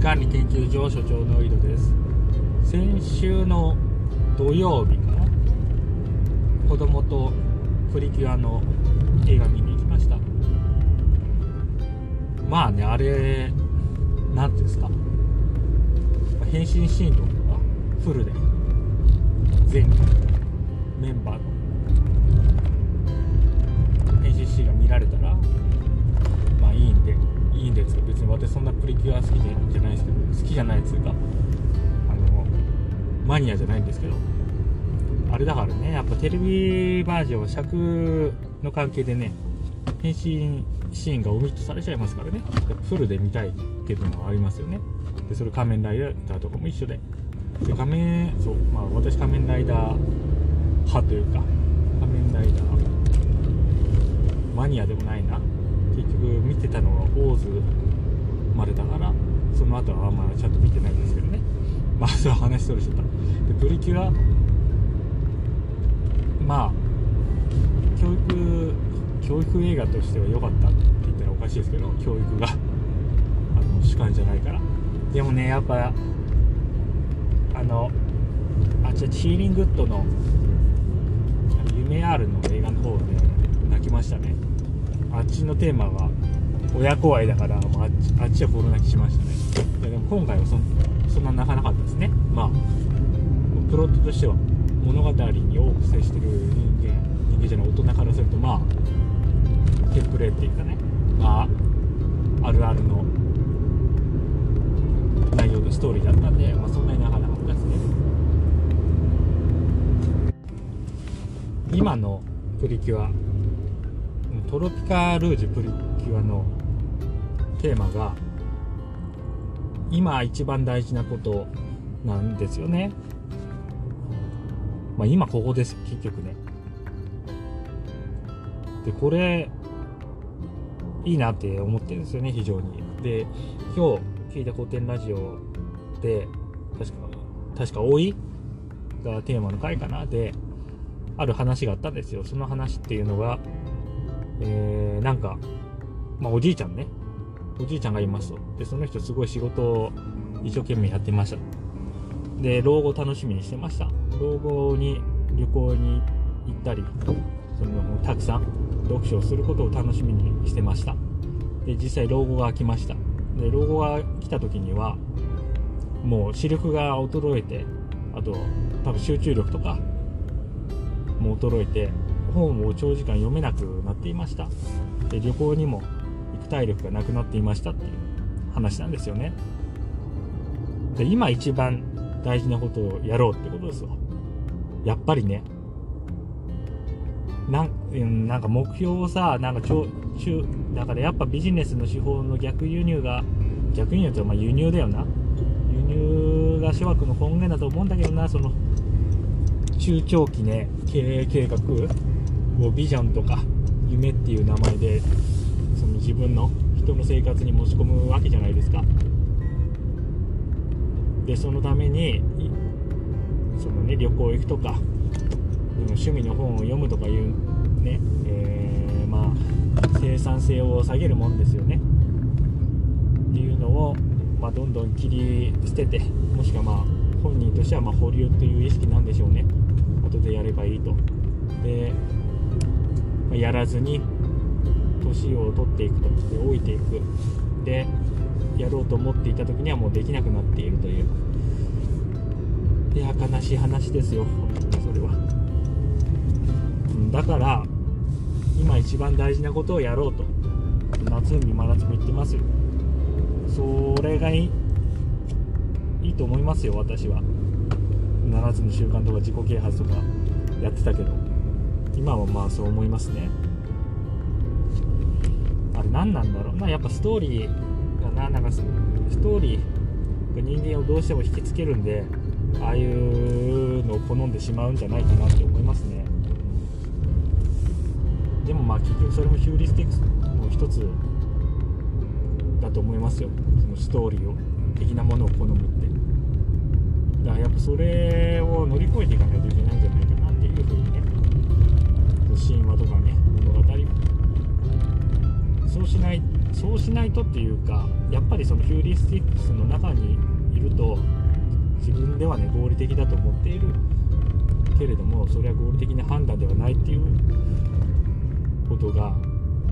管理研究所所長の井戸です。先週の土曜日かな。子供とプリキュアの映画見に行きました。まあねあれ何ていうんですか。変身シーンとかがフルで。全メンバーの。変身シーンが見られたらまあいいんで。私そんなプリキュア好きでじゃないですけど好きじゃないっつうかあのマニアじゃないんですけどあれだからねやっぱテレビバージョン尺の関係でね変身シーンがオミットされちゃいますからね。フルで見たいっていうのはありますよね。でそれ仮面ライダーとかも一緒で。で仮面そうまあ私仮面ライダー派というか仮面ライダーマニアでもないな。結局見てたのはオーズまでだからその後はあんまちゃんと見てないんですけどね。まあそれは話それしちゃった。でプリキュアまあ教育教育映画としては良かったって言ったらおかしいですけど教育があの主観じゃないから。でもねやっぱあのあっちヒーリングッドの「夢ある」の映画の方で泣きましたね。あっちのテーマは親子愛だから、まあ、あっちあっちはボロ泣きしましたね。いやでも今回はそそんな泣かなかったですね。まあプロットとしては物語に多く接してる人間人間じゃない大人からするとまあテンプレっていうかね。まああるあるの内容のストーリーだったんで、まあ、そんなに泣かなかったですね。今のプリキュアトロピカルージュプリキュアのテーマが今一番大事なことなんですよね。まあ今ここです結局ね。でこれいいなって思ってるんですよね非常に。で今日聞いた古典ラジオで確か確か老いがテーマの回かな。である話があったんですよ。その話っていうのがえー、なんか、まあ、おじいちゃんねおじいちゃんがいますと。でその人すごい仕事を一生懸命やってました。で老後楽しみにしてました。老後に旅行に行ったりそのたくさん読書をすることを楽しみにしてました。で実際老後が来ました。で老後が来た時にはもう視力が衰えてあと多分集中力とかも衰えて本を長時間読めなくなっていました。で旅行にも体力がなくなっていましたっていう話なんですよね。で今一番大事なことをやろうってことですよやっぱりね。なんなんか目標をさなんか中だからやっぱビジネスの手法の逆輸入が逆輸入ってまあ輸入だよな。輸入が諸悪の根源だと思うんだけどなその中長期ね経営計画をビジョンとか夢っていう名前で自分の人の生活に持ち込むわけじゃないですか。でそのためにそのね旅行行くとか趣味の本を読むとかいうね、えー、まあ生産性を下げるもんですよね。っていうのを、まあ、どんどん切り捨ててもしくはまあ本人としてはま保留っていう意識なんでしょうね。後でやればいいと。でまやらずに年を取っていくとで老いていく。でやろうと思っていた時にはもうできなくなっているという。いや悲しい話ですよ。それは。だから今一番大事なことをやろうと。夏海真夏も言ってますよ。それがいいいいと思いますよ私は。7つの習慣とか自己啓発とかやってたけど。今はまあそう思いますね。れ何なんだろう。なやっぱストーリーがななんかストーリーが人間をどうしても引きつけるんでああいうのを好んでしまうんじゃないかなって思いますね。でもまあ結局それもヒューリスティックスの一つだと思いますよ。そのストーリーを。的なものを好むって。だからやっぱそれを乗り越えていかないといけないんじゃないかなっていうふうにねそうしないとっていうかやっぱりそのヒューリスティックスの中にいると自分ではね合理的だと思っている。けれどもそれは合理的な判断ではないっていうことが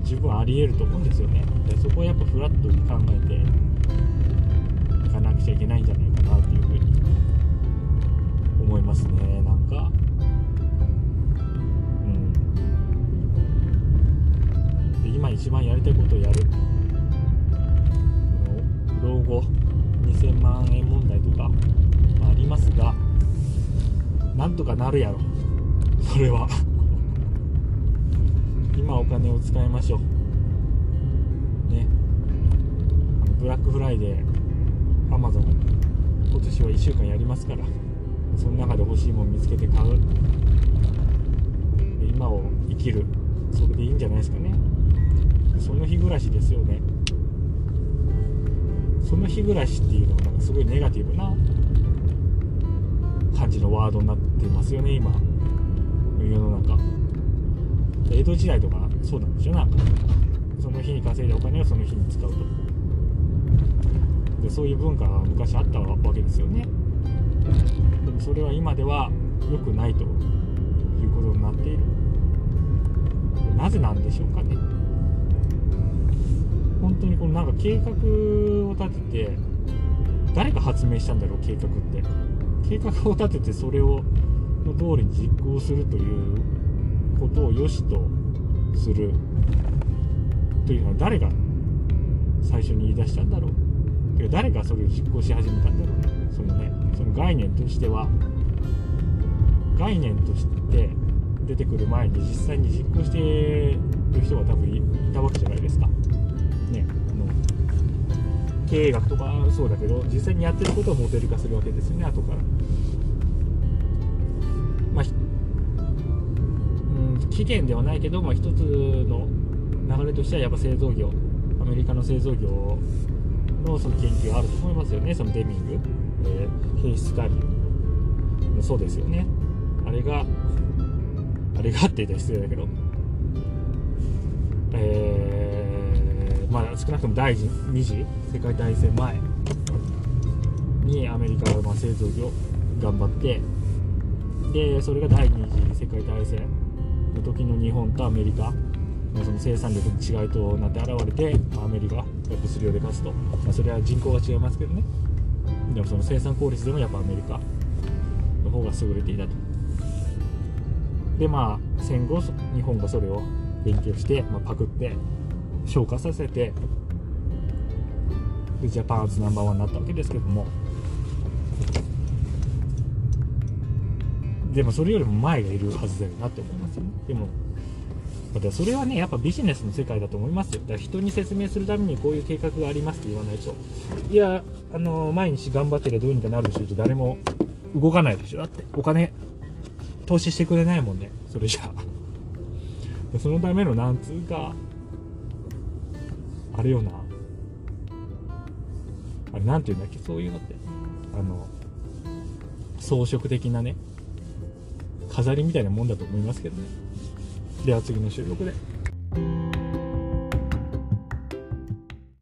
十分ありえると思うんですよね。でそこはやっぱフラットに考えていかなくちゃいけないんじゃないかなっていうふうに思いますね。なんかうん。で今一番やりたいことをやる。老後2000万円問題とかありますがなんとかなるやろ。それは。今お金を使いましょう。ね。あのブラックフライデーアマゾン今年は1週間やりますからその中で欲しいもの見つけて買う。今を生きる。それでいいんじゃないですかね。その日暮らしですよね。その日暮らしっていうのがなんかすごいネガティブな感じのワードになってますよね今。世の中。江戸時代とかそうなんでしょなんか。その日に稼いだお金をその日に使うと。でそういう文化が昔あったわけですよね。でもそれは今では良くないということになっている。なぜなんでしょうかね。本当にこのなんか計画を立てて誰が発明したんだろう計画って。計画を立ててそれをの通りに実行するということを良しとするというのは誰が最初に言い出したんだろう。てか誰がそれを実行し始めたんだろう。そのねその概念としては概念として出てくる前に実際に実行している人が多分いたわけじゃないですか。経営学とかそうだけど実際にやってることをモデル化するわけですよね後から。まあ、うん期限ではないけど、まあ、一つの流れとしてはやっぱ製造業アメリカの製造業のその研究があると思いますよね。そのデミング、えー、品質管理。もそうですよね。あれがあれがって言ったら失礼だけど。えー、まあ少なくとも第二次世界大戦前。にアメリカはまあ製造業頑張ってでそれが第二次世界大戦の時の日本とアメリカのその生産力の違いとなって現れて、まあ、アメリカが物量で勝つと、まあ、それは人口が違いますけどね。でもその生産効率でもやっぱアメリカの方が優れていたと。でまあ戦後日本がそれを勉強して、まあ、パクって消化させてでジャパンアズナンバーワンになったわけですけども。でもそれよりも前がいるはずだよなって思いますよね。でもだそれはねやっぱビジネスの世界だと思いますよ。だから人に説明するためにこういう計画がありますって言わないと。いやあの毎日頑張ってりゃどうにかなるでしょって誰も動かないでしょ。だってお金投資してくれないもんね。それじゃあ。そのためのなんつうかあれよな。あれなんて言うんだっけ？そういうのって。あの装飾的なね。飾りみたいなもんだと思いますけどね。では次の収録で。